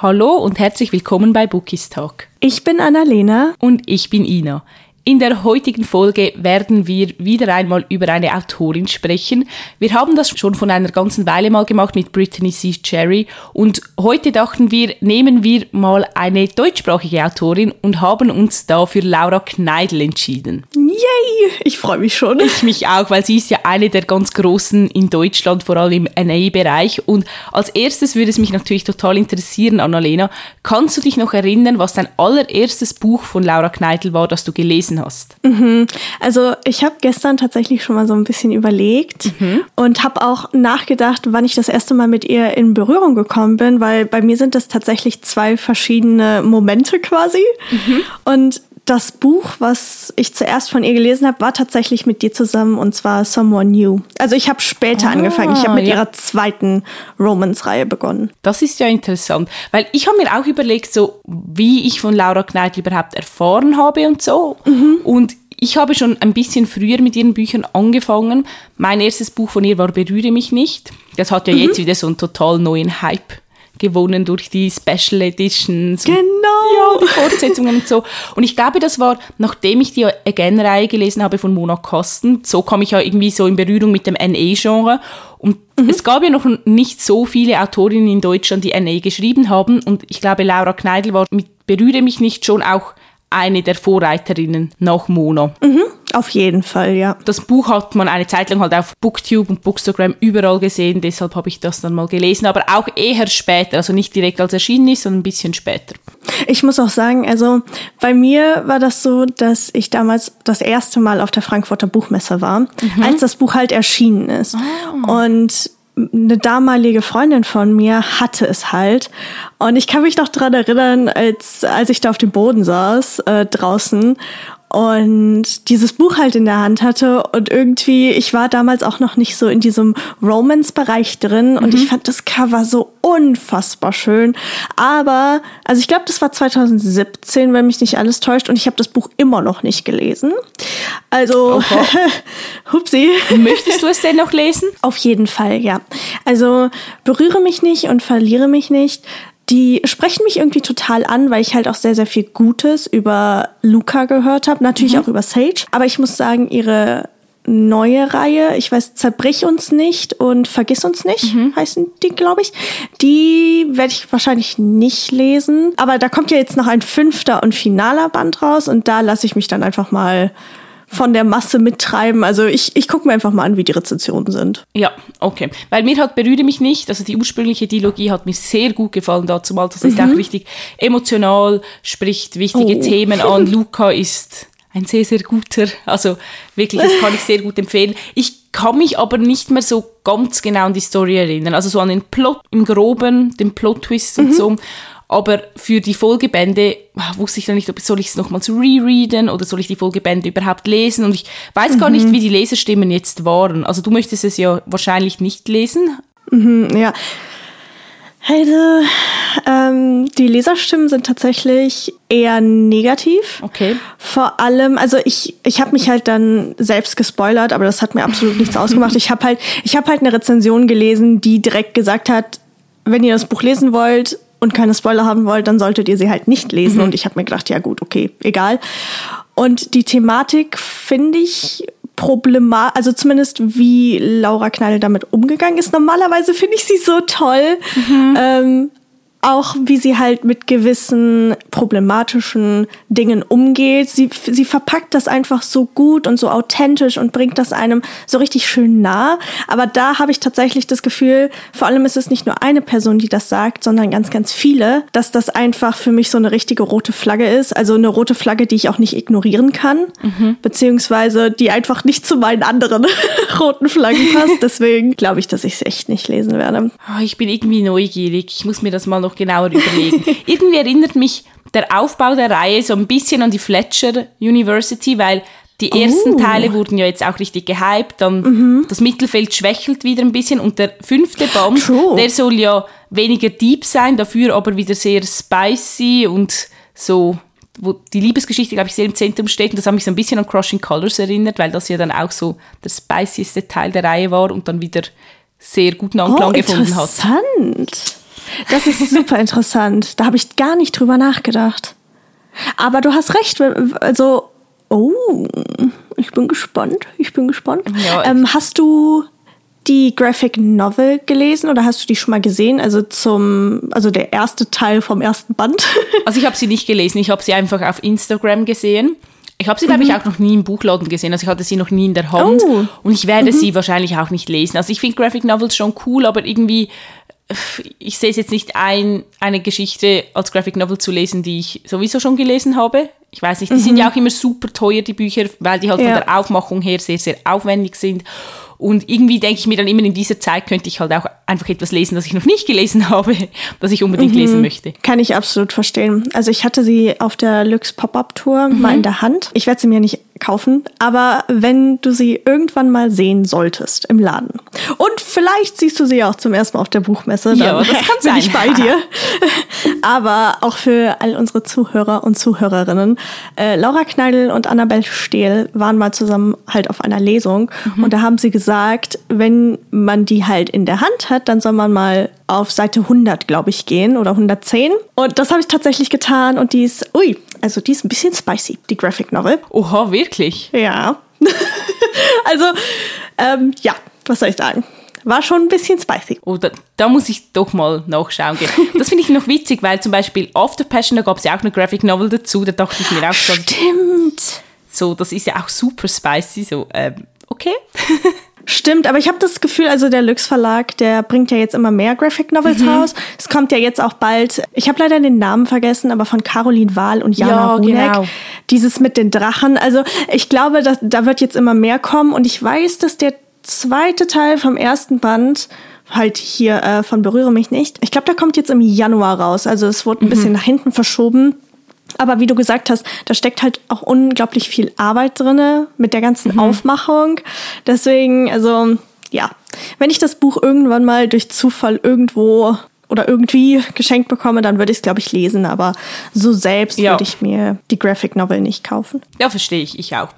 Hallo und herzlich willkommen bei Bookies Talk. Ich bin Annalena. Und ich bin Ina. In der heutigen Folge werden wir wieder einmal über eine Autorin sprechen. Wir haben das schon von einer ganzen Weile mal gemacht mit Brittany C. Cherry und heute dachten wir, nehmen wir mal eine deutschsprachige Autorin und haben uns da für Laura Kneidl entschieden. Yay! Ich freue mich schon. Ich mich auch, weil sie ist ja eine der ganz großen in Deutschland, vor allem im NA-Bereich. Und als erstes würde es mich natürlich total interessieren, Annalena, kannst du dich noch erinnern, was dein allererstes Buch von Laura Kneidl war, das du gelesen hast? Mhm. Also ich habe gestern tatsächlich schon mal so ein bisschen überlegt mhm. und habe auch nachgedacht, wann ich das erste Mal mit ihr in Berührung gekommen bin, weil bei mir sind das tatsächlich zwei verschiedene Momente quasi. Mhm. Und das Buch, was ich zuerst von ihr gelesen habe, war tatsächlich mit dir zusammen und zwar Someone New. Also ich habe später ah, angefangen. Ich habe mit ja. ihrer zweiten Romance-Reihe begonnen. Das ist ja interessant, weil ich habe mir auch überlegt, so wie ich von Laura Kneidl überhaupt erfahren habe und so. Mhm. Und ich habe schon ein bisschen früher mit ihren Büchern angefangen. Mein erstes Buch von ihr war Berühre mich nicht. Das hat ja mhm. jetzt wieder so einen total neuen Hype gewonnen durch die Special Editions. Genau. Und, ja, die Fortsetzungen und so. Und ich glaube, das war, nachdem ich die Again-Reihe gelesen habe von Mona Kosten, so kam ich ja irgendwie so in Berührung mit dem NA-Genre. Und mhm. es gab ja noch nicht so viele Autorinnen in Deutschland, die NA geschrieben haben. Und ich glaube, Laura Kneidl war mit Berühre mich nicht schon auch eine der Vorreiterinnen nach Mona. Mhm. Auf jeden Fall, ja. Das Buch hat man eine Zeit lang halt auf Booktube und Bookstagram überall gesehen, deshalb habe ich das dann mal gelesen, aber auch eher später, also nicht direkt als erschienen ist, sondern ein bisschen später. Ich muss auch sagen, also bei mir war das so, dass ich damals das erste Mal auf der Frankfurter Buchmesse war, mhm. als das Buch halt erschienen ist. Oh. Und eine damalige Freundin von mir hatte es halt. Und ich kann mich noch dran erinnern, als, als ich da auf dem Boden saß, äh, draußen und dieses Buch halt in der Hand hatte und irgendwie, ich war damals auch noch nicht so in diesem Romance-Bereich drin und mhm. ich fand das Cover so unfassbar schön. Aber, also ich glaube, das war 2017, wenn mich nicht alles täuscht und ich habe das Buch immer noch nicht gelesen. Also, hupsi. Möchtest du es denn noch lesen? Auf jeden Fall, ja. Also, berühre mich nicht und verliere mich nicht die sprechen mich irgendwie total an, weil ich halt auch sehr, sehr viel Gutes über Luca gehört habe, natürlich mhm. auch über Sage. Aber ich muss sagen, ihre neue Reihe, ich weiß, Zerbrich uns nicht und Vergiss uns nicht, mhm. heißen die, glaube ich. Die werde ich wahrscheinlich nicht lesen. Aber da kommt ja jetzt noch ein fünfter und finaler Band raus und da lasse ich mich dann einfach mal von der Masse mittreiben. Also ich, ich gucke mir einfach mal an, wie die Rezensionen sind. Ja, okay. Weil mir hat Berühre mich nicht, also die ursprüngliche Dialogie hat mir sehr gut gefallen dazu mal. Das ist mhm. auch richtig emotional, spricht wichtige oh. Themen an. Luca ist ein sehr, sehr guter, also wirklich, das kann ich sehr gut empfehlen. Ich kann mich aber nicht mehr so ganz genau an die Story erinnern. Also so an den Plot im Groben, den Plot-Twist und mhm. so. Aber für die Folgebände ah, wusste ich dann nicht, ob soll ich es nochmals rereaden oder soll ich die Folgebände überhaupt lesen. Und ich weiß mhm. gar nicht, mhm. wie die Leserstimmen jetzt waren. Also du möchtest es ja wahrscheinlich nicht lesen. Mhm, ja. Also, ähm, die Leserstimmen sind tatsächlich eher negativ. Okay. Vor allem, also ich, ich habe mich halt dann selbst gespoilert, aber das hat mir absolut nichts ausgemacht. Ich habe halt, ich habe halt eine Rezension gelesen, die direkt gesagt hat, wenn ihr das Buch lesen wollt, und keine Spoiler haben wollt, dann solltet ihr sie halt nicht lesen. Mhm. Und ich habe mir gedacht, ja gut, okay, egal. Und die Thematik finde ich problematisch, also zumindest wie Laura Knall damit umgegangen ist. Normalerweise finde ich sie so toll. Mhm. Ähm, auch wie sie halt mit gewissen problematischen Dingen umgeht. Sie, sie verpackt das einfach so gut und so authentisch und bringt das einem so richtig schön nah. Aber da habe ich tatsächlich das Gefühl, vor allem ist es nicht nur eine Person, die das sagt, sondern ganz, ganz viele, dass das einfach für mich so eine richtige rote Flagge ist. Also eine rote Flagge, die ich auch nicht ignorieren kann, mhm. beziehungsweise die einfach nicht zu meinen anderen roten Flaggen passt. Deswegen glaube ich, dass ich es echt nicht lesen werde. Oh, ich bin irgendwie neugierig. Ich muss mir das mal noch noch genauer überlegen. Irgendwie erinnert mich der Aufbau der Reihe so ein bisschen an die Fletcher University, weil die ersten oh. Teile wurden ja jetzt auch richtig gehypt, dann mhm. das Mittelfeld schwächelt wieder ein bisschen und der fünfte Band, True. der soll ja weniger deep sein, dafür aber wieder sehr spicy und so, wo die Liebesgeschichte, glaube ich, sehr im Zentrum steht und das hat mich so ein bisschen an Crushing Colors erinnert, weil das ja dann auch so der spicieste Teil der Reihe war und dann wieder sehr guten Anklang oh, gefunden hat. Interessant. Das ist super interessant. Da habe ich gar nicht drüber nachgedacht. Aber du hast recht. Also, oh, ich bin gespannt. Ich bin gespannt. Ja, ähm, hast du die Graphic Novel gelesen oder hast du die schon mal gesehen? Also zum, also der erste Teil vom ersten Band. Also ich habe sie nicht gelesen, ich habe sie einfach auf Instagram gesehen. Ich habe sie, glaube ich, mhm. auch noch nie im Buchladen gesehen. Also ich hatte sie noch nie in der Hand. Oh. Und ich werde mhm. sie wahrscheinlich auch nicht lesen. Also ich finde Graphic Novels schon cool, aber irgendwie, ich sehe es jetzt nicht ein, eine Geschichte als Graphic Novel zu lesen, die ich sowieso schon gelesen habe. Ich weiß nicht, die mhm. sind ja auch immer super teuer, die Bücher, weil die halt ja. von der Aufmachung her sehr, sehr aufwendig sind. Und irgendwie denke ich mir dann immer, in dieser Zeit könnte ich halt auch einfach etwas lesen, das ich noch nicht gelesen habe, das ich unbedingt mhm. lesen möchte. Kann ich absolut verstehen. Also ich hatte sie auf der Lux Pop-Up Tour mhm. mal in der Hand. Ich werde sie mir nicht kaufen, aber wenn du sie irgendwann mal sehen solltest im Laden und vielleicht siehst du sie auch zum ersten Mal auf der Buchmesse, dann ja, das kann sein. ich bei dir. aber auch für all unsere Zuhörer und Zuhörerinnen, äh, Laura Kneidl und Annabelle Stehl waren mal zusammen halt auf einer Lesung mhm. und da haben sie gesagt, wenn man die halt in der Hand hat, dann soll man mal auf Seite 100, glaube ich, gehen oder 110. Und das habe ich tatsächlich getan und die ist, ui, also die ist ein bisschen spicy, die Graphic Novel. Oha, wirklich? Ja. also, ähm, ja, was soll ich sagen? War schon ein bisschen spicy. Oh, da, da muss ich doch mal nachschauen gehen. Das finde ich noch witzig, weil zum Beispiel After Passion, da gab es ja auch eine Graphic Novel dazu, da dachte ich mir auch schon. Stimmt. So, das ist ja auch super spicy, so, ähm, okay. Stimmt, aber ich habe das Gefühl, also der Lux Verlag, der bringt ja jetzt immer mehr Graphic Novels mhm. raus. Es kommt ja jetzt auch bald, ich habe leider den Namen vergessen, aber von Caroline Wahl und Jana ja, Runeck. Genau. Dieses mit den Drachen. Also ich glaube, dass, da wird jetzt immer mehr kommen und ich weiß, dass der zweite Teil vom ersten Band halt hier äh, von Berühre mich nicht. Ich glaube, der kommt jetzt im Januar raus. Also es wurde ein mhm. bisschen nach hinten verschoben. Aber wie du gesagt hast, da steckt halt auch unglaublich viel Arbeit drinne mit der ganzen mhm. Aufmachung. Deswegen, also ja, wenn ich das Buch irgendwann mal durch Zufall irgendwo oder irgendwie geschenkt bekomme, dann würde ich es, glaube ich, lesen. Aber so selbst ja. würde ich mir die Graphic Novel nicht kaufen. Ja, verstehe ich, ich auch.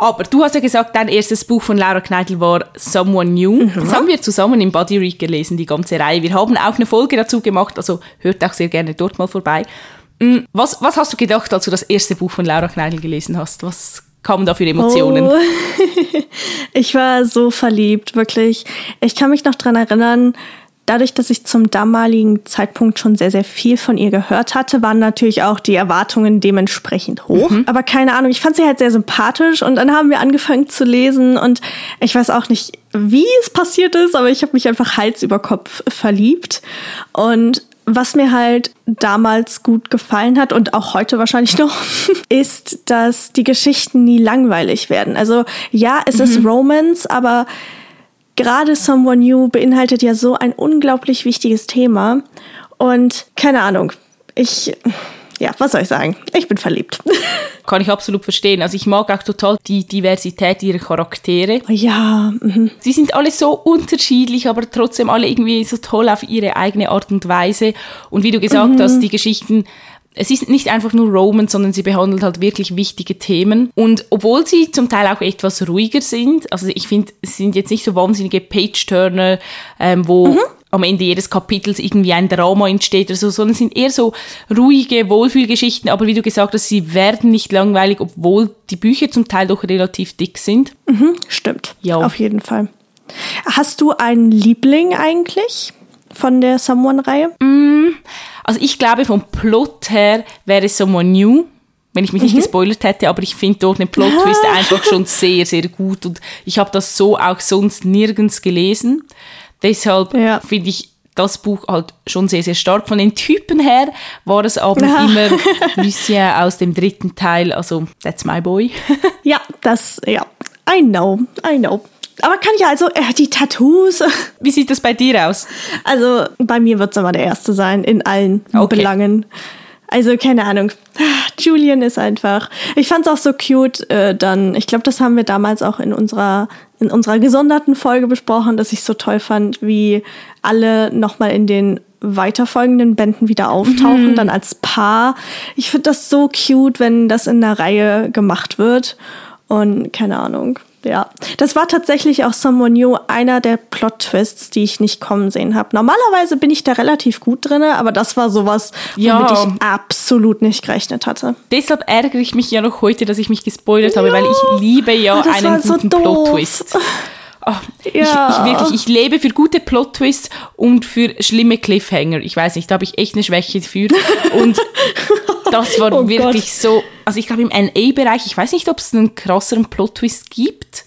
Aber du hast ja gesagt, dein erstes Buch von Laura Kneidl war Someone New. Mhm. Das haben wir zusammen im Body Read gelesen, die ganze Reihe. Wir haben auch eine Folge dazu gemacht, also hört auch sehr gerne dort mal vorbei. Mm, was, was hast du gedacht, als du das erste Buch von Laura Kneidl gelesen hast? Was kamen da für Emotionen? Oh. ich war so verliebt, wirklich. Ich kann mich noch daran erinnern, dadurch, dass ich zum damaligen Zeitpunkt schon sehr, sehr viel von ihr gehört hatte, waren natürlich auch die Erwartungen dementsprechend hoch. Mhm. Aber keine Ahnung, ich fand sie halt sehr sympathisch und dann haben wir angefangen zu lesen und ich weiß auch nicht, wie es passiert ist, aber ich habe mich einfach Hals über Kopf verliebt. Und was mir halt damals gut gefallen hat und auch heute wahrscheinlich noch, ist, dass die Geschichten nie langweilig werden. Also ja, es mhm. ist Romance, aber gerade Someone New beinhaltet ja so ein unglaublich wichtiges Thema. Und keine Ahnung, ich ja, was soll ich sagen? Ich bin verliebt. Kann ich absolut verstehen. Also ich mag auch total die Diversität ihrer Charaktere. Ja. Mhm. Sie sind alle so unterschiedlich, aber trotzdem alle irgendwie so toll auf ihre eigene Art und Weise. Und wie du gesagt mhm. hast, die Geschichten es ist nicht einfach nur Roman, sondern sie behandelt halt wirklich wichtige Themen. Und obwohl sie zum Teil auch etwas ruhiger sind, also ich finde, es sind jetzt nicht so wahnsinnige Page-Turner, ähm, wo mhm am Ende jedes Kapitels irgendwie ein Drama entsteht oder so, sondern es sind eher so ruhige Wohlfühlgeschichten, aber wie du gesagt hast, sie werden nicht langweilig, obwohl die Bücher zum Teil doch relativ dick sind. Mhm, stimmt. Ja. Auf jeden Fall. Hast du einen Liebling eigentlich von der Someone-Reihe? Mm, also ich glaube, vom Plot her wäre Someone New wenn ich mich mhm. nicht gespoilert hätte, aber ich finde dort den Plot-Twist einfach schon sehr, sehr gut und ich habe das so auch sonst nirgends gelesen. Deshalb ja. finde ich das Buch halt schon sehr, sehr stark. Von den Typen her war es aber ja. immer Lucien aus dem dritten Teil, also That's My Boy. ja, das, ja, I know, I know. Aber kann ich also, er hat die Tattoos. Wie sieht das bei dir aus? Also, bei mir wird es immer der Erste sein, in allen okay. Belangen. Also, keine Ahnung. Julian ist einfach. Ich fand es auch so cute, äh, dann, ich glaube, das haben wir damals auch in unserer in unserer gesonderten Folge besprochen, dass ich so toll fand, wie alle nochmal in den weiterfolgenden Bänden wieder auftauchen, mhm. dann als Paar. Ich finde das so cute, wenn das in einer Reihe gemacht wird. Und keine Ahnung. Ja, das war tatsächlich auch Someone New einer der Plot-Twists, die ich nicht kommen sehen habe. Normalerweise bin ich da relativ gut drin, aber das war sowas, womit Ja. ich absolut nicht gerechnet hatte. Deshalb ärgere ich mich ja noch heute, dass ich mich gespoilert habe, weil ich liebe ja das einen so guten doof. Plot-Twist. Ah, Ja. ich, ich wirklich, ich lebe für gute Plot-Twists und für schlimme Cliffhanger. Ich weiß nicht, da habe ich echt eine Schwäche für. Und das war Oh wirklich Gott. so. Also ich glaube im NA-Bereich, ich weiß nicht, ob es einen krasseren Plot-Twist gibt.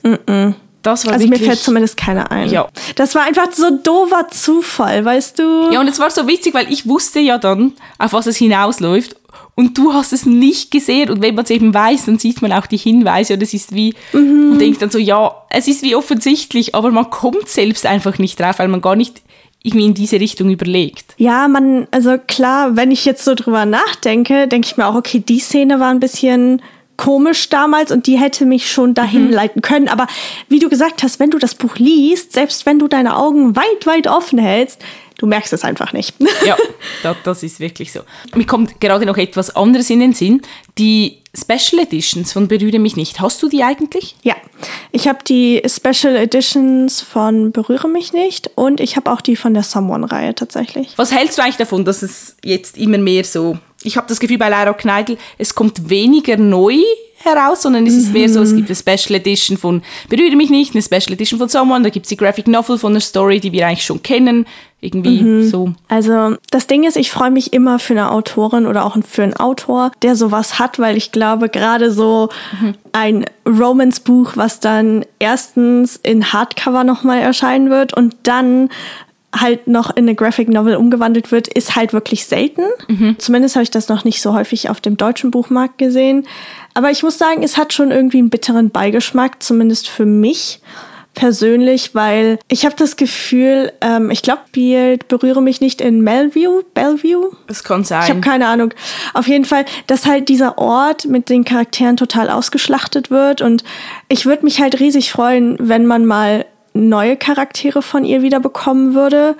Das war Also mir wirklich. fällt zumindest keiner ein. Ja. Das war einfach so doofer Zufall, weißt du? Ja, und es war so witzig, weil ich wusste ja dann, auf was es hinausläuft. Und du hast es nicht gesehen. Und wenn man es eben weiß, dann sieht man auch die Hinweise. Und es ist wie, Mhm. und denkt dann so, ja, es ist wie offensichtlich, aber man kommt selbst einfach nicht drauf, weil man gar nicht irgendwie in diese Richtung überlegt. Ja, man, also klar, wenn ich jetzt so drüber nachdenke, denke ich mir auch, okay, die Szene war ein bisschen komisch damals und die hätte mich schon dahin leiten können. Aber wie du gesagt hast, wenn du das Buch liest, selbst wenn du deine Augen weit, weit offen hältst, du merkst es einfach nicht. Ja, das, das ist wirklich so. Mir kommt gerade noch etwas anderes in den Sinn. Die Special Editions von Berühre mich nicht. Hast du die eigentlich? Ja, ich habe die Special Editions von Berühre mich nicht und ich habe auch die von der Someone-Reihe tatsächlich. Was hältst du eigentlich davon, dass es jetzt immer mehr so... Ich habe das Gefühl bei Laura Kneidl, es kommt weniger neu heraus, sondern es ist mehr so, es gibt eine Special Edition von Berühre mich nicht, eine Special Edition von Someone, da gibt es die Graphic Novel von einer Story, die wir eigentlich schon kennen. Irgendwie so. Also das Ding ist, ich freue mich immer für eine Autorin oder auch für einen Autor, der sowas hat, weil ich glaube, gerade so ein Romance-Buch, was dann erstens in Hardcover nochmal erscheinen wird und dann halt noch in eine Graphic Novel umgewandelt wird, ist halt wirklich selten. Zumindest habe ich das noch nicht so häufig auf dem deutschen Buchmarkt gesehen. Aber ich muss sagen, es hat schon irgendwie einen bitteren Beigeschmack, zumindest für mich persönlich, weil ich habe das Gefühl, ähm, ich glaube, spielt berühre mich nicht in Melview, Bellevue. Das kann sein. Ich habe keine Ahnung. Auf jeden Fall, dass halt dieser Ort mit den Charakteren total ausgeschlachtet wird und ich würde mich halt riesig freuen, wenn man mal neue Charaktere von ihr wieder bekommen würde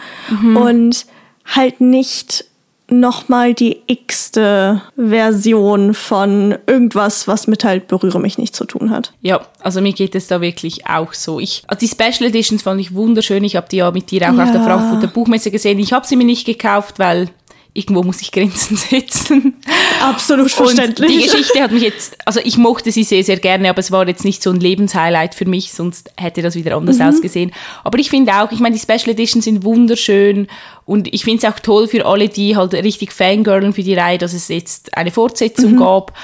und halt nicht nochmal die x-te Version von irgendwas, was mit halt berühre mich nicht zu tun hat. Ja, also mir geht es da wirklich auch so. Ich, also die Special Editions fand ich wunderschön. Ich habe die ja mit dir auch auf der Ja. Frankfurter Buchmesse gesehen. Ich habe sie mir nicht gekauft, weil irgendwo muss ich Grenzen setzen. Absolut Und die Geschichte hat mich jetzt, also ich mochte sie sehr, sehr gerne, aber es war jetzt nicht so ein Lebenshighlight für mich, sonst hätte das wieder anders ausgesehen. Aber ich finde auch, ich meine, die Special Editions sind wunderschön und ich finde es auch toll für alle, die halt richtig fangirlen für die Reihe, dass es jetzt eine Fortsetzung gab.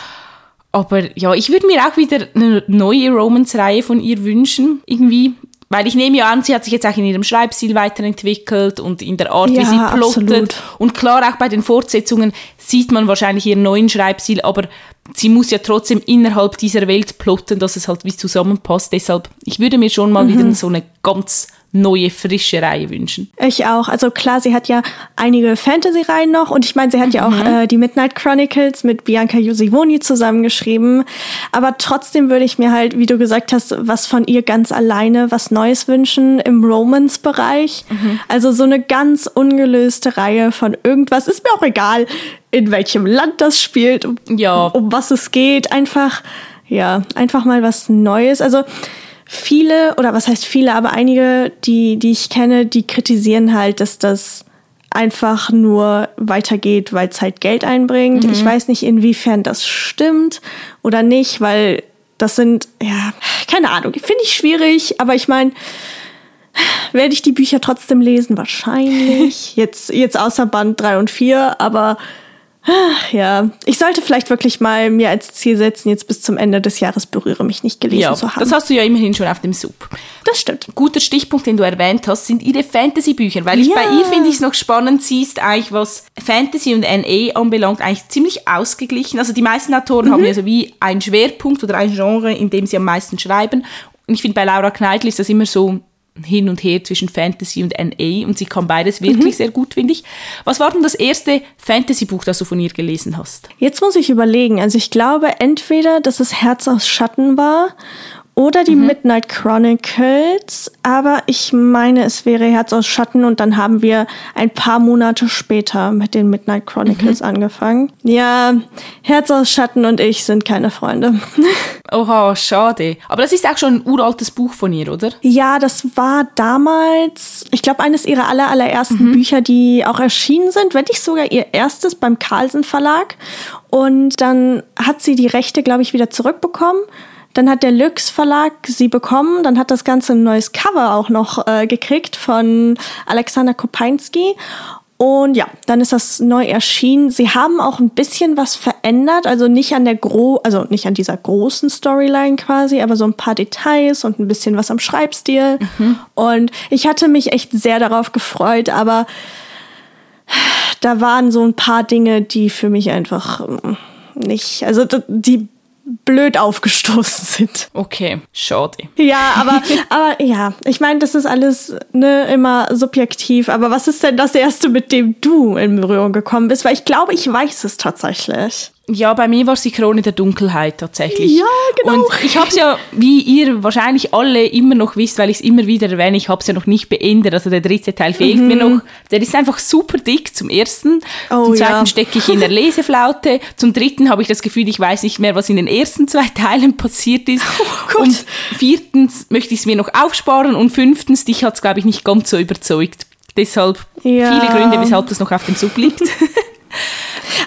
Aber ja, ich würde mir auch wieder eine neue Romance-Reihe von ihr wünschen, irgendwie. Weil ich nehme ja an, sie hat sich jetzt auch in ihrem Schreibstil weiterentwickelt und in der Art, wie Ja, sie plottet. absolut. Und klar, auch bei den Fortsetzungen sieht man wahrscheinlich ihren neuen Schreibstil, aber sie muss ja trotzdem innerhalb dieser Welt plotten, dass es halt wie zusammenpasst. Deshalb, ich würde mir schon mal Mhm. wieder so eine ganz neue, frische Reihe wünschen. Ich auch. Also klar, sie hat ja einige Fantasy-Reihen noch und ich meine, sie hat ja auch äh, die Midnight Chronicles mit Bianca Josivoni zusammengeschrieben. Aber trotzdem würde ich mir halt, wie du gesagt hast, was von ihr ganz alleine, was Neues wünschen im Romance-Bereich. Also so eine ganz ungelöste Reihe von irgendwas. Ist mir auch egal, in welchem Land das spielt, um, Ja. um was es geht. Einfach, ja, einfach mal was Neues. Also viele, oder was heißt viele, aber einige, die, die ich kenne, die kritisieren halt, dass das einfach nur weitergeht, weil es halt Geld einbringt. Ich weiß nicht, inwiefern das stimmt oder nicht, weil das sind, ja, keine Ahnung, finde ich schwierig, aber ich meine, werde ich die Bücher trotzdem lesen? Wahrscheinlich. Jetzt, jetzt außer Band 3 und 4, aber ja, ich sollte vielleicht wirklich mal mir als Ziel setzen, jetzt bis zum Ende des Jahres berühre mich nicht gelesen Ja, zu haben. das hast du ja immerhin schon auf dem Sub. das stimmt. Guter Stichpunkt, den du erwähnt hast, sind ihre Fantasy-Bücher, weil ich Ja. bei ihr finde ich es noch spannend, sie ist eigentlich, was Fantasy und NA anbelangt, eigentlich ziemlich ausgeglichen. Also die meisten Autoren haben ja so wie einen Schwerpunkt oder ein Genre, in dem sie am meisten schreiben. Und ich finde, bei Laura Kneidl ist das immer so hin und her zwischen Fantasy und NA und sie kann beides wirklich sehr gut, finde ich. Was war denn das erste Fantasy-Buch, das du von ihr gelesen hast? Jetzt muss ich überlegen. Also ich glaube entweder, dass es Herz aus Schatten war oder die mhm. Midnight Chronicles, aber ich meine, es wäre Herz aus Schatten und dann haben wir ein paar Monate später mit den Midnight Chronicles mhm. angefangen. Ja, Herz aus Schatten und ich sind keine Freunde. Oha, schade. Aber das ist auch schon ein uraltes Buch von ihr, oder? Ja, das war damals, ich glaube, eines ihrer aller, allerersten mhm. Bücher, die auch erschienen sind, wenn nicht sogar ihr erstes beim Carlsen Verlag. Und dann hat sie die Rechte, glaube ich, wieder zurückbekommen dann hat der Lux Verlag sie bekommen. Dann hat das Ganze ein neues Cover auch noch äh, gekriegt von Alexander Kopeinski. Und ja, dann ist das neu erschienen. Sie haben auch ein bisschen was verändert, also nicht an der gro also nicht an dieser großen Storyline quasi, aber so ein paar Details und ein bisschen was am Schreibstil. Mhm. Und ich hatte mich echt sehr darauf gefreut, aber da waren so ein paar Dinge, die für mich einfach mm, nicht, also die blöd aufgestoßen sind. Okay, schade. Ja, aber, aber ja, ich meine, das ist alles ne, immer subjektiv. Aber was ist denn das Erste, mit dem du in Berührung gekommen bist? Weil ich glaube, ich weiß es tatsächlich. Ja, bei mir war es die Krone der Dunkelheit tatsächlich. Ja, genau. Und ich habe es ja, wie ihr wahrscheinlich alle immer noch wisst, weil ich es immer wieder erwähne, ich habe es ja noch nicht beendet. Also der dritte Teil fehlt mhm. mir noch. Der ist einfach super dick zum ersten. Oh, zum zweiten ja. stecke ich in der Leseflaute. Zum dritten habe ich das Gefühl, ich weiß nicht mehr, was in den ersten zwei Teilen passiert ist. Oh und viertens möchte ich es mir noch aufsparen. Und fünftens, dich hat es, glaube ich, nicht ganz so überzeugt. Deshalb ja. viele Gründe, weshalb das noch auf dem Sub liegt.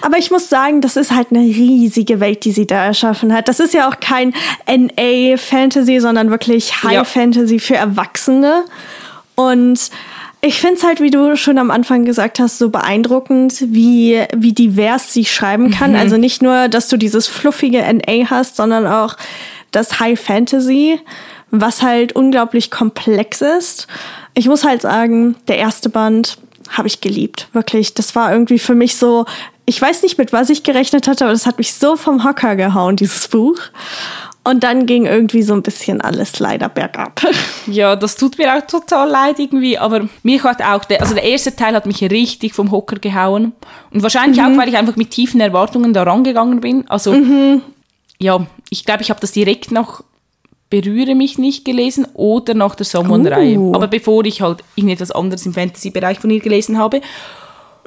Aber ich muss sagen, das ist halt eine riesige Welt, die sie da erschaffen hat. Das ist ja auch kein NA-Fantasy, sondern wirklich High-Fantasy ja. für Erwachsene. Und ich finde es halt, wie du schon am Anfang gesagt hast, so beeindruckend, wie, wie divers sie schreiben kann. Mhm. Also nicht nur, dass du dieses fluffige NA hast, sondern auch das High Fantasy, was halt unglaublich komplex ist. Ich muss halt sagen, der erste Band habe ich geliebt. Wirklich. Das war irgendwie für mich so, ich weiß nicht, mit was ich gerechnet hatte, aber das hat mich so vom Hocker gehauen, dieses Buch. Und dann ging irgendwie so ein bisschen alles leider bergab. Ja, das tut mir auch total leid irgendwie, aber mir hat auch, der, also der erste Teil hat mich richtig vom Hocker gehauen. Und wahrscheinlich mhm. auch, weil ich einfach mit tiefen Erwartungen da rangegangen bin. Also, mhm. ja, ich glaube, ich habe das direkt nach Berühre mich nicht gelesen oder nach der Sommernreihe. Uh. Aber bevor ich halt irgendetwas anderes im Fantasy-Bereich von ihr gelesen habe.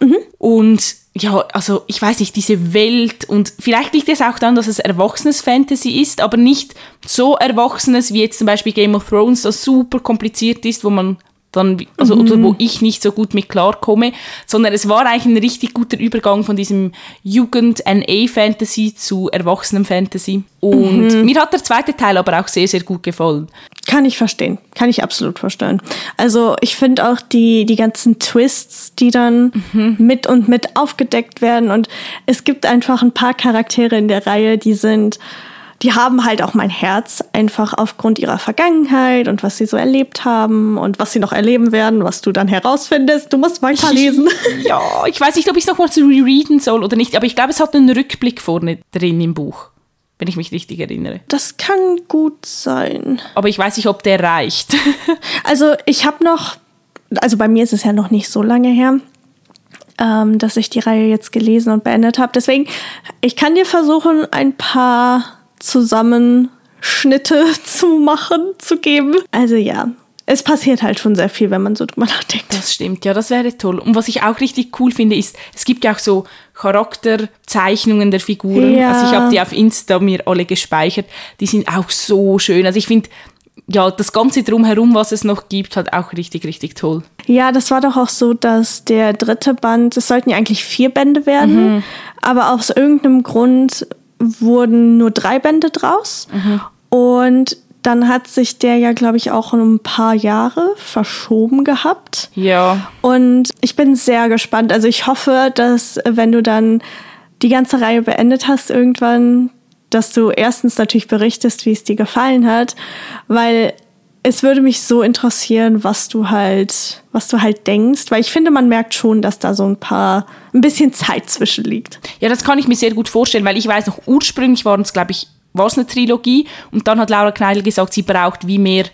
Mhm. Und ja, also ich weiß nicht, diese Welt und vielleicht liegt es auch daran, dass es erwachsenes Fantasy ist, aber nicht so erwachsenes wie jetzt zum Beispiel Game of Thrones, das super kompliziert ist, wo man dann, also, mhm. wo ich nicht so gut mit klarkomme, sondern es war eigentlich ein richtig guter Übergang von diesem Jugend-NA-Fantasy zu Erwachsenen-Fantasy. Und mhm. mir hat der zweite Teil aber auch sehr, sehr gut gefallen. Kann ich verstehen. Kann ich absolut verstehen. Also ich finde auch die, die ganzen Twists, die dann mhm. mit und mit aufgedeckt werden. Und es gibt einfach ein paar Charaktere in der Reihe, die sind die haben halt auch mein Herz, einfach aufgrund ihrer Vergangenheit und was sie so erlebt haben und was sie noch erleben werden, was du dann herausfindest. Du musst weiterlesen. ja, ich weiß nicht, ob ich es nochmal zu rereaden soll oder nicht, aber ich glaube, es hat einen Rückblick vorne drin im Buch, wenn ich mich richtig erinnere. Das kann gut sein. Aber ich weiß nicht, ob der reicht. also ich habe noch, also bei mir ist es ja noch nicht so lange her, ähm, dass ich die Reihe jetzt gelesen und beendet habe. Deswegen, ich kann dir versuchen, ein paar Zusammenschnitte zu machen, zu geben. Also ja, es passiert halt schon sehr viel, wenn man so drüber nachdenkt. Das stimmt, ja, das wäre toll. Und was ich auch richtig cool finde, ist, es gibt ja auch so Charakterzeichnungen der Figuren. Ja. Also ich habe die auf Insta mir alle gespeichert. Die sind auch so schön. Also ich finde, ja, das Ganze drumherum, was es noch gibt, halt auch richtig, richtig toll. Ja, das war doch auch so, dass der dritte Band, es sollten ja eigentlich vier Bände werden, mhm. aber aus irgendeinem Grund wurden nur drei Bände draus. Mhm. Und dann hat sich der ja, glaube ich, auch um ein paar Jahre verschoben gehabt. Ja. Und ich bin sehr gespannt. Also ich hoffe, dass wenn du dann die ganze Reihe beendet hast irgendwann, dass du erstens natürlich berichtest, wie es dir gefallen hat, weil es würde mich so interessieren, was du halt, was du halt denkst, weil ich finde, man merkt schon, dass da so ein paar, ein bisschen Zeit zwischen liegt. Ja, das kann ich mir sehr gut vorstellen, weil ich weiß noch, ursprünglich waren es, glaube ich, war es eine Trilogie und dann hat Laura Kneidl gesagt, sie braucht wie mehr,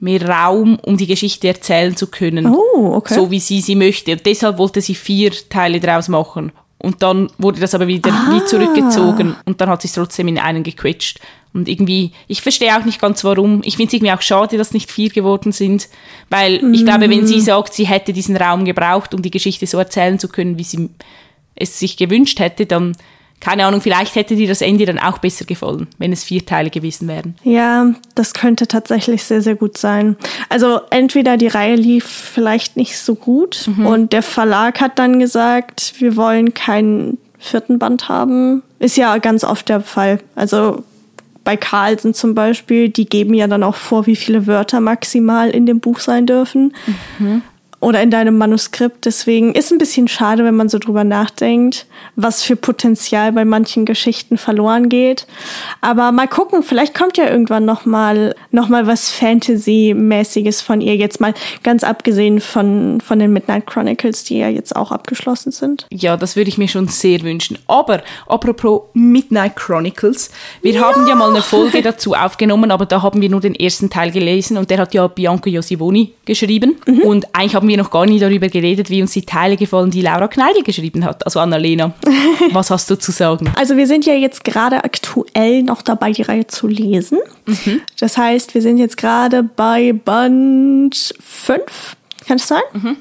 mehr Raum, um die Geschichte erzählen zu können. Oh, okay. So wie sie sie möchte. Und deshalb wollte sie vier Teile daraus machen. und dann wurde das aber wieder Ah. wie zurückgezogen und dann hat sie es trotzdem in einen gequetscht. Und irgendwie, ich verstehe auch nicht ganz warum. Ich finde es irgendwie auch schade, dass nicht vier geworden sind, weil ich glaube, wenn Mhm. sie sagt, sie hätte diesen Raum gebraucht, um die Geschichte so erzählen zu können, wie sie es sich gewünscht hätte, dann, keine Ahnung, vielleicht hätte dir das Ende dann auch besser gefallen, wenn es vier Teile gewesen wären. Ja, das könnte tatsächlich sehr, sehr gut sein. Also entweder die Reihe lief vielleicht nicht so gut und der Verlag hat dann gesagt, wir wollen keinen vierten Band haben. Ist ja ganz oft der Fall. Also bei Carlsen zum Beispiel, die geben ja dann auch vor, wie viele Wörter maximal in dem Buch sein dürfen. Oder in deinem Manuskript. Deswegen ist ein bisschen schade, wenn man so drüber nachdenkt, was für Potenzial bei manchen Geschichten verloren geht. Aber mal gucken, vielleicht kommt ja irgendwann noch mal, noch mal was Fantasy-mäßiges von ihr. Jetzt mal ganz abgesehen von, von den Midnight Chronicles, die ja jetzt auch abgeschlossen sind. Ja, das würde ich mir schon sehr wünschen. Aber apropos Midnight Chronicles, wir haben ja mal eine Folge dazu aufgenommen, aber da haben wir nur den ersten Teil gelesen und der hat ja Bianca Josivoni geschrieben. Und eigentlich haben wir noch gar nie darüber geredet, wie uns die Teile gefallen, die Laura Kneidl geschrieben hat. Also Annalena, was hast du zu sagen? Also wir sind ja jetzt gerade aktuell noch dabei, die Reihe zu lesen. Das heißt, wir sind jetzt gerade bei Band 5. Kann es sein?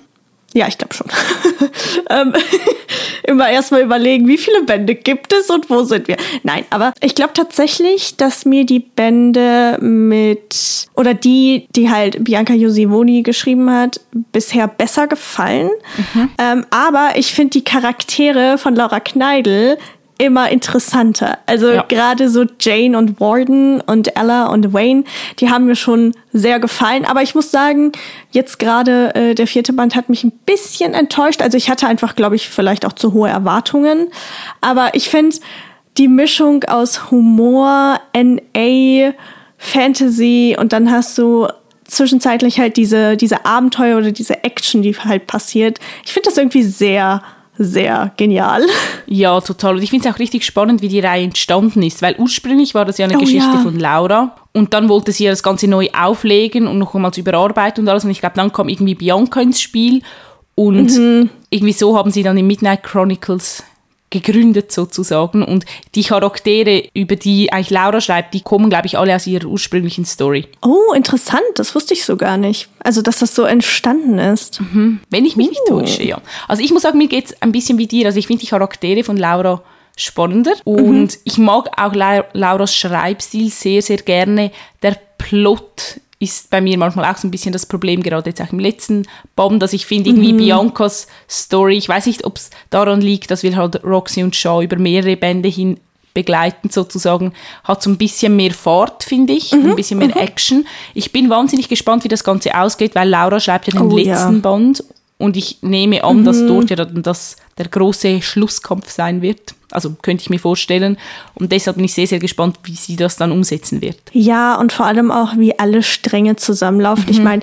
Ja, ich glaube schon. ähm, immer erstmal überlegen, wie viele Bände gibt es und wo sind wir. Nein, aber ich glaube tatsächlich, dass mir die Bände mit oder die, die halt Bianca Josivoni geschrieben hat, bisher besser gefallen. Ähm, aber ich finde die Charaktere von Laura Kneidl immer interessanter. Also Ja. gerade so Jane und Warden und Ella und Wayne, die haben mir schon sehr gefallen. Aber ich muss sagen, jetzt gerade äh, der vierte Band hat mich ein bisschen enttäuscht. Also ich hatte einfach, glaube ich, vielleicht auch zu hohe Erwartungen. Aber ich finde die Mischung aus Humor, NA, Fantasy und dann hast du zwischenzeitlich halt diese, diese Abenteuer oder diese Action, die halt passiert. Ich finde das irgendwie sehr, sehr genial. Ja, total. Und ich finde es auch richtig spannend, wie die Reihe entstanden ist, weil ursprünglich war das ja eine Oh, Geschichte ja. von Laura und dann wollte sie ja das Ganze neu auflegen und noch einmal überarbeiten und alles. Und ich glaube, dann kam irgendwie Bianca ins Spiel und Mhm. irgendwie so haben sie dann die Midnight Chronicles gegründet sozusagen und die Charaktere, über die eigentlich Laura schreibt, die kommen, glaube ich, alle aus ihrer ursprünglichen Story. Oh, interessant. Das wusste ich so gar nicht. Also, dass das so entstanden ist. Wenn ich mich nicht Uh. täusche, ja. Also ich muss sagen, mir geht es ein bisschen wie dir. Also ich finde die Charaktere von Laura spannender und ich mag auch La Lauras Schreibstil sehr, sehr gerne. Der Plot ist bei mir manchmal auch so ein bisschen das Problem, gerade jetzt auch im letzten Band, dass ich finde, irgendwie Biancas Story, ich weiß nicht, ob es daran liegt, dass wir halt Roxy und Shaw über mehrere Bände hin begleiten sozusagen, hat so ein bisschen mehr Fahrt, finde ich, ein bisschen mehr Action. Ich bin wahnsinnig gespannt, wie das Ganze ausgeht, weil Laura schreibt ja den Oh, ja. letzten Band und ich nehme an, dass dort ja dann das der große Schlusskampf sein wird. Also könnte ich mir vorstellen. Und deshalb bin ich sehr, sehr gespannt, wie sie das dann umsetzen wird. Ja, und vor allem auch, wie alle Stränge zusammenlaufen. Ich meine,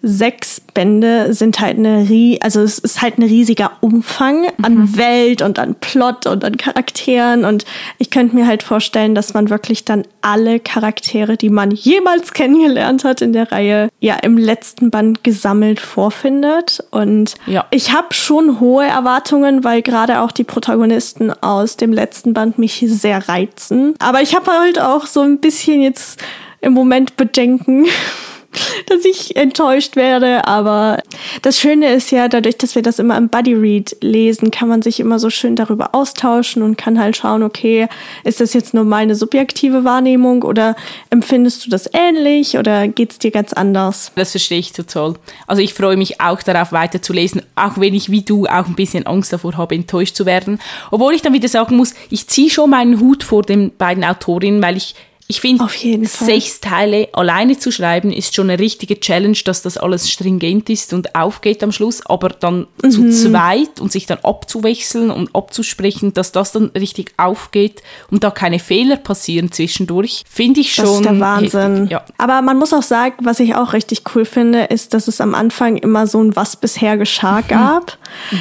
sechs Bände sind halt eine, rie also es ist halt ein riesiger Umfang an Welt und an Plot und an Charakteren. Und ich könnte mir halt vorstellen, dass man wirklich dann alle Charaktere, die man jemals kennengelernt hat in der Reihe, ja im letzten Band gesammelt vorfindet. Und Ja. ich habe schon hohe Erwartungen, weil gerade auch die Protagonisten aus dem letzten Band mich sehr reizen. Aber ich habe halt auch so ein bisschen jetzt im Moment Bedenken, dass ich enttäuscht werde. Aber das Schöne ist ja, dadurch, dass wir das immer im Buddy Read lesen, kann man sich immer so schön darüber austauschen und kann halt schauen, okay, ist das jetzt nur meine subjektive Wahrnehmung oder empfindest du das ähnlich oder geht's dir ganz anders? Das verstehe ich total. Also ich freue mich auch darauf weiterzulesen, auch wenn ich wie du auch ein bisschen Angst davor habe, enttäuscht zu werden. Obwohl ich dann wieder sagen muss, ich ziehe schon meinen Hut vor den beiden Autorinnen, weil ich ich finde, sechs Teile alleine zu schreiben, ist schon eine richtige Challenge, dass das alles stringent ist und aufgeht am Schluss. Aber dann Mhm. zu zweit und sich dann abzuwechseln und abzusprechen, dass das dann richtig aufgeht und da keine Fehler passieren zwischendurch, finde ich schon. Das ist der Wahnsinn. Heftig, ja. Aber man muss auch sagen, was ich auch richtig cool finde, ist, dass es am Anfang immer so ein Was bisher geschah gab.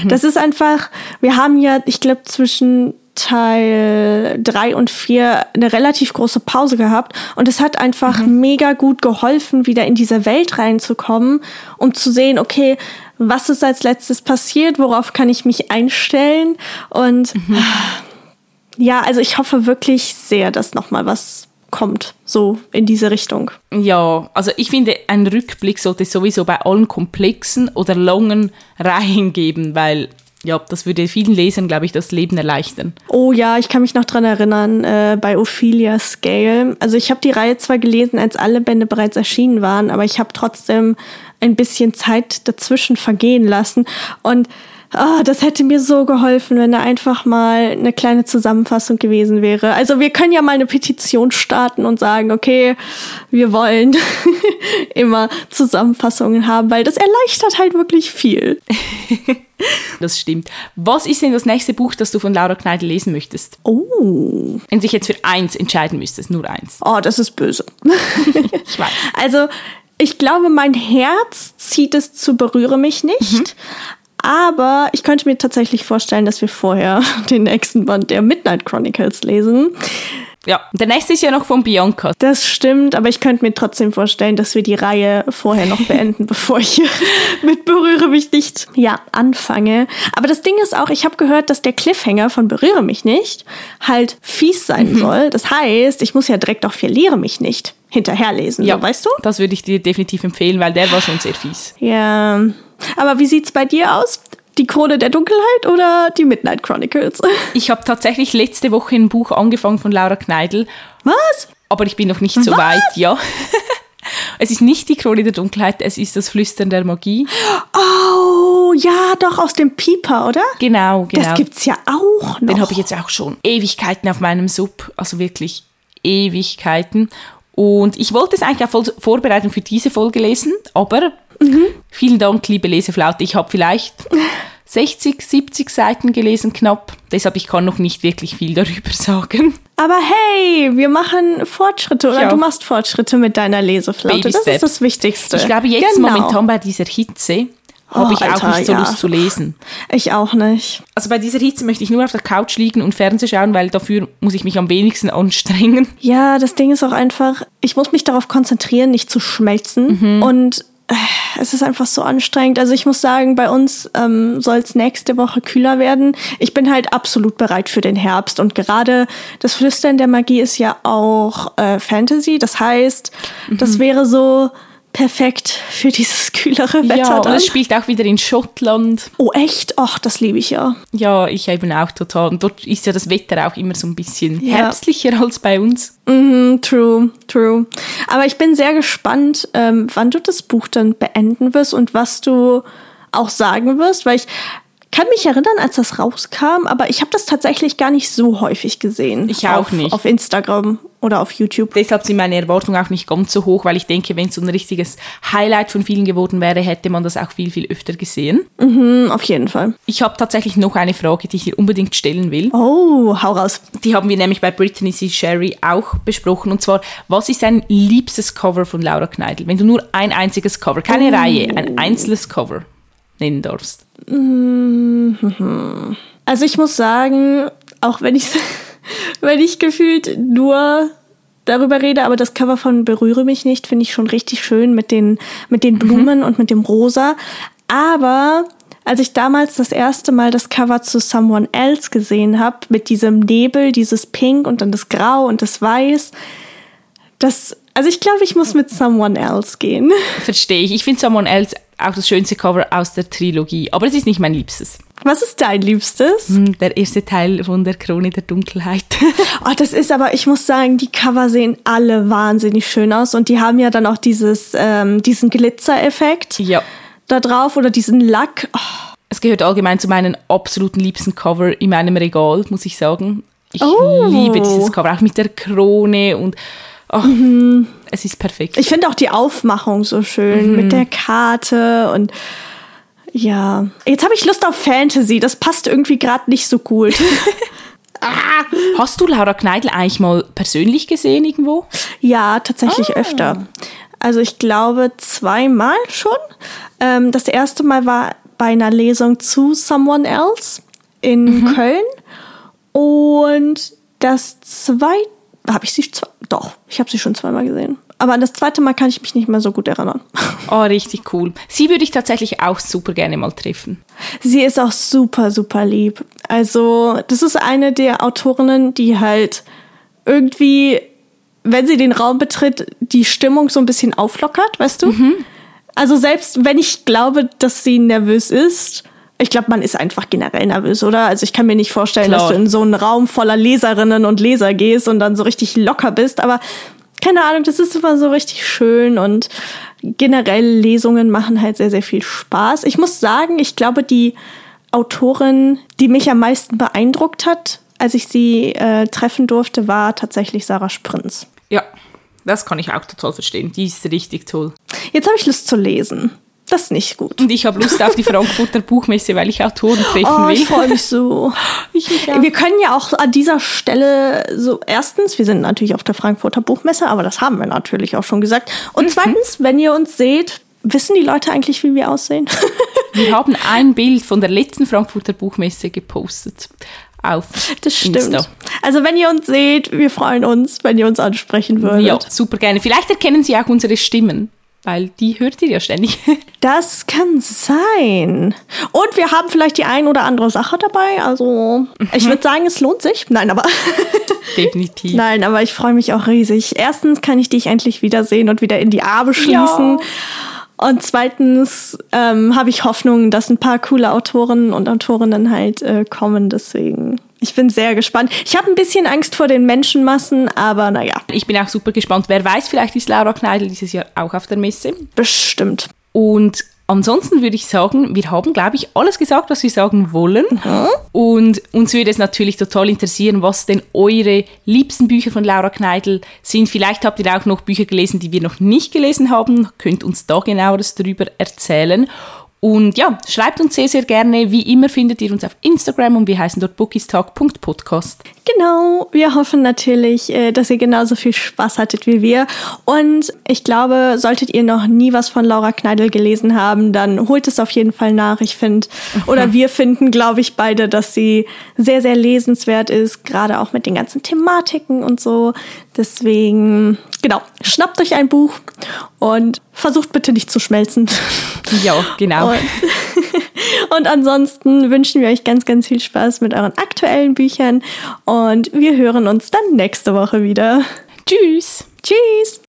Das ist einfach, wir haben ja, ich glaube, zwischen Teil drei und vier eine relativ große Pause gehabt und es hat einfach mega gut geholfen, wieder in diese Welt reinzukommen und zu sehen, okay, was ist als letztes passiert, worauf kann ich mich einstellen und mhm. ja, also ich hoffe wirklich sehr, dass noch mal was kommt, so in diese Richtung. Ja, also ich finde, ein Rückblick sollte es sowieso bei allen komplexen oder langen Reihen geben, weil ja, das würde vielen Lesern, glaube ich, das Leben erleichtern. Oh ja, ich kann mich noch dran erinnern, äh, bei Ophelia Scale. Also ich habe die Reihe zwar gelesen, als alle Bände bereits erschienen waren, aber ich habe trotzdem ein bisschen Zeit dazwischen vergehen lassen. Und oh, das hätte mir so geholfen, wenn da einfach mal eine kleine Zusammenfassung gewesen wäre. Also wir können ja mal eine Petition starten und sagen, okay, wir wollen immer Zusammenfassungen haben, weil das erleichtert halt wirklich viel. Das stimmt. Was ist denn das nächste Buch, das du von Laura Kneidl lesen möchtest? Oh. Wenn du dich jetzt für eins entscheiden müsstest, nur eins. Oh, das ist böse. ich weiß. Also, ich glaube, mein Herz zieht es zu Berühre mich nicht. Mhm. Aber ich könnte mir tatsächlich vorstellen, dass wir vorher den nächsten Band der Midnight Chronicles lesen. Ja, der nächste ist ja noch von Bianca. Das stimmt, aber ich könnte mir trotzdem vorstellen, dass wir die Reihe vorher noch beenden, bevor ich mit Berühre mich nicht ja, anfange. Aber das Ding ist auch, ich habe gehört, dass der Cliffhanger von Berühre mich nicht halt fies sein mhm. soll. Das heißt, ich muss ja direkt auch Verliere mich nicht hinterherlesen, ja, so, weißt du? Das würde ich dir definitiv empfehlen, weil der war schon sehr fies. Ja. Aber wie sieht's bei dir aus? Die Krone der Dunkelheit oder die Midnight Chronicles? Ich habe tatsächlich letzte Woche ein Buch angefangen von Laura Kneidl. Was? Aber ich bin noch nicht so Was? weit, ja. Es ist nicht die Krone der Dunkelheit, es ist das Flüstern der Magie. Oh, ja, doch aus dem Pieper, oder? Genau, genau. Das gibt's ja auch noch. Den habe ich jetzt auch schon Ewigkeiten auf meinem Sub, also wirklich Ewigkeiten. Und ich wollte es eigentlich auch vorbereiten für diese Folge lesen, aber mhm. vielen Dank, liebe Leseflaute. Ich habe vielleicht 60, 70 Seiten gelesen, knapp. Deshalb ich kann noch nicht wirklich viel darüber sagen. Aber hey, wir machen Fortschritte oder ja. du machst Fortschritte mit deiner Leseflaute. Baby das Steps. ist das Wichtigste. Ich glaube, jetzt genau. momentan bei dieser Hitze habe oh, ich Alter, auch nicht so ja. Lust zu lesen. Ich auch nicht. Also bei dieser Hitze möchte ich nur auf der Couch liegen und Fernsehen schauen, weil dafür muss ich mich am wenigsten anstrengen. Ja, das Ding ist auch einfach, ich muss mich darauf konzentrieren, nicht zu schmelzen. Mhm. Und es ist einfach so anstrengend. Also ich muss sagen, bei uns ähm, soll es nächste Woche kühler werden. Ich bin halt absolut bereit für den Herbst. Und gerade das Flüstern der Magie ist ja auch äh, Fantasy. Das heißt, mhm. das wäre so perfekt für dieses kühlere Wetter. Ja, und es spielt auch wieder in Schottland. Oh echt? Ach, das liebe ich ja. Ja, ich eben auch total. Und dort ist ja das Wetter auch immer so ein bisschen ja. herbstlicher als bei uns. Mhm, true, true. Aber ich bin sehr gespannt, ähm, wann du das Buch dann beenden wirst und was du auch sagen wirst, weil ich kann mich erinnern, als das rauskam, aber ich habe das tatsächlich gar nicht so häufig gesehen. Ich auch auf, nicht. Auf Instagram oder auf YouTube. Deshalb sind meine Erwartungen auch nicht ganz so hoch, weil ich denke, wenn es so ein richtiges Highlight von vielen geworden wäre, hätte man das auch viel, viel öfter gesehen. Mhm, auf jeden Fall. Ich habe tatsächlich noch eine Frage, die ich dir unbedingt stellen will. Oh, hau raus. Die haben wir nämlich bei Brittany C. Sherry auch besprochen. Und zwar, was ist dein liebstes Cover von Laura Kneidl? Wenn du nur ein einziges Cover, keine oh. Reihe, ein einzelnes Cover nennen darfst. Mhm. Also ich muss sagen, auch wenn ich, wenn ich gefühlt nur darüber rede, aber das Cover von Berühre mich nicht finde ich schon richtig schön mit den, mit den Blumen mhm. und mit dem Rosa. Aber als ich damals das erste Mal das Cover zu Someone Else gesehen habe, mit diesem Nebel, dieses Pink und dann das Grau und das Weiß, das, also ich glaube, ich muss mit Someone Else gehen. Verstehe ich. Ich finde Someone Else auch das schönste Cover aus der Trilogie. Aber es ist nicht mein Liebstes. Was ist dein Liebstes? Hm, der erste Teil von der Krone der Dunkelheit. oh, das ist aber, ich muss sagen, die Cover sehen alle wahnsinnig schön aus und die haben ja dann auch dieses, ähm, diesen Glitzereffekt ja. da drauf oder diesen Lack. Oh. Es gehört allgemein zu meinen absoluten liebsten Cover in meinem Regal, muss ich sagen. Ich oh. liebe dieses Cover, auch mit der Krone und Oh, mhm. Es ist perfekt. Ich finde auch die Aufmachung so schön mhm. mit der Karte und ja. Jetzt habe ich Lust auf Fantasy. Das passt irgendwie gerade nicht so gut. ah. Hast du Laura Kneidl eigentlich mal persönlich gesehen irgendwo? Ja, tatsächlich ah. öfter. Also ich glaube zweimal schon. Ähm, das erste Mal war bei einer Lesung zu Someone Else in mhm. Köln. Und das zweite habe ich sie zwei, doch, ich habe sie schon zweimal gesehen. Aber an das zweite Mal kann ich mich nicht mehr so gut erinnern. Oh, richtig cool. Sie würde ich tatsächlich auch super gerne mal treffen. Sie ist auch super, super lieb. Also, das ist eine der Autorinnen, die halt irgendwie, wenn sie den Raum betritt, die Stimmung so ein bisschen auflockert, weißt du? Mhm. Also, selbst wenn ich glaube, dass sie nervös ist, ich glaube, man ist einfach generell nervös, oder? Also ich kann mir nicht vorstellen, Klar. dass du in so einen Raum voller Leserinnen und Leser gehst und dann so richtig locker bist. Aber keine Ahnung, das ist immer so richtig schön und generell Lesungen machen halt sehr, sehr viel Spaß. Ich muss sagen, ich glaube, die Autorin, die mich am meisten beeindruckt hat, als ich sie äh, treffen durfte, war tatsächlich Sarah Sprinz. Ja, das kann ich auch total verstehen. Die ist richtig toll. Jetzt habe ich Lust zu lesen. Das ist nicht gut. Und ich habe Lust auf die Frankfurter Buchmesse, weil ich Autoren treffen oh, will. Ich freue mich so. ich Wir können ja auch an dieser Stelle so erstens, wir sind natürlich auf der Frankfurter Buchmesse, aber das haben wir natürlich auch schon gesagt. Und mhm. zweitens, wenn ihr uns seht, wissen die Leute eigentlich, wie wir aussehen? wir haben ein Bild von der letzten Frankfurter Buchmesse gepostet auf das stimmt. Insta. Also wenn ihr uns seht, wir freuen uns, wenn ihr uns ansprechen würdet. Ja, super gerne. Vielleicht erkennen Sie auch unsere Stimmen weil die hört ihr ja ständig. Das kann sein. Und wir haben vielleicht die ein oder andere Sache dabei. Also mhm. ich würde sagen, es lohnt sich. Nein, aber. Definitiv. Nein, aber ich freue mich auch riesig. Erstens kann ich dich endlich wiedersehen und wieder in die Arme schließen. Ja. Und zweitens ähm, habe ich Hoffnung, dass ein paar coole Autoren und Autorinnen halt äh, kommen. Deswegen ich bin sehr gespannt. Ich habe ein bisschen Angst vor den Menschenmassen, aber naja. Ich bin auch super gespannt. Wer weiß, vielleicht ist Laura Kneidl dieses Jahr auch auf der Messe. Bestimmt. Und ansonsten würde ich sagen, wir haben, glaube ich, alles gesagt, was wir sagen wollen. Mhm. Und uns würde es natürlich total interessieren, was denn eure liebsten Bücher von Laura Kneidl sind. Vielleicht habt ihr auch noch Bücher gelesen, die wir noch nicht gelesen haben. Könnt uns da genaueres darüber erzählen. Und ja, schreibt uns sehr, sehr gerne. Wie immer findet ihr uns auf Instagram und wir heißen dort bookistalk.podcast. Genau, wir hoffen natürlich, äh, dass ihr genauso viel Spaß hattet wie wir. Und ich glaube, solltet ihr noch nie was von Laura Kneidl gelesen haben, dann holt es auf jeden Fall nach. Ich finde, oder wir finden, glaube ich, beide, dass sie sehr, sehr lesenswert ist, gerade auch mit den ganzen Thematiken und so. Deswegen, genau, schnappt euch ein Buch und versucht bitte nicht zu schmelzen. Ja, genau. Und, und, ansonsten wünschen wir euch ganz, ganz viel Spaß mit euren aktuellen Büchern und wir hören uns dann nächste Woche wieder. Tschüss. Tschüss.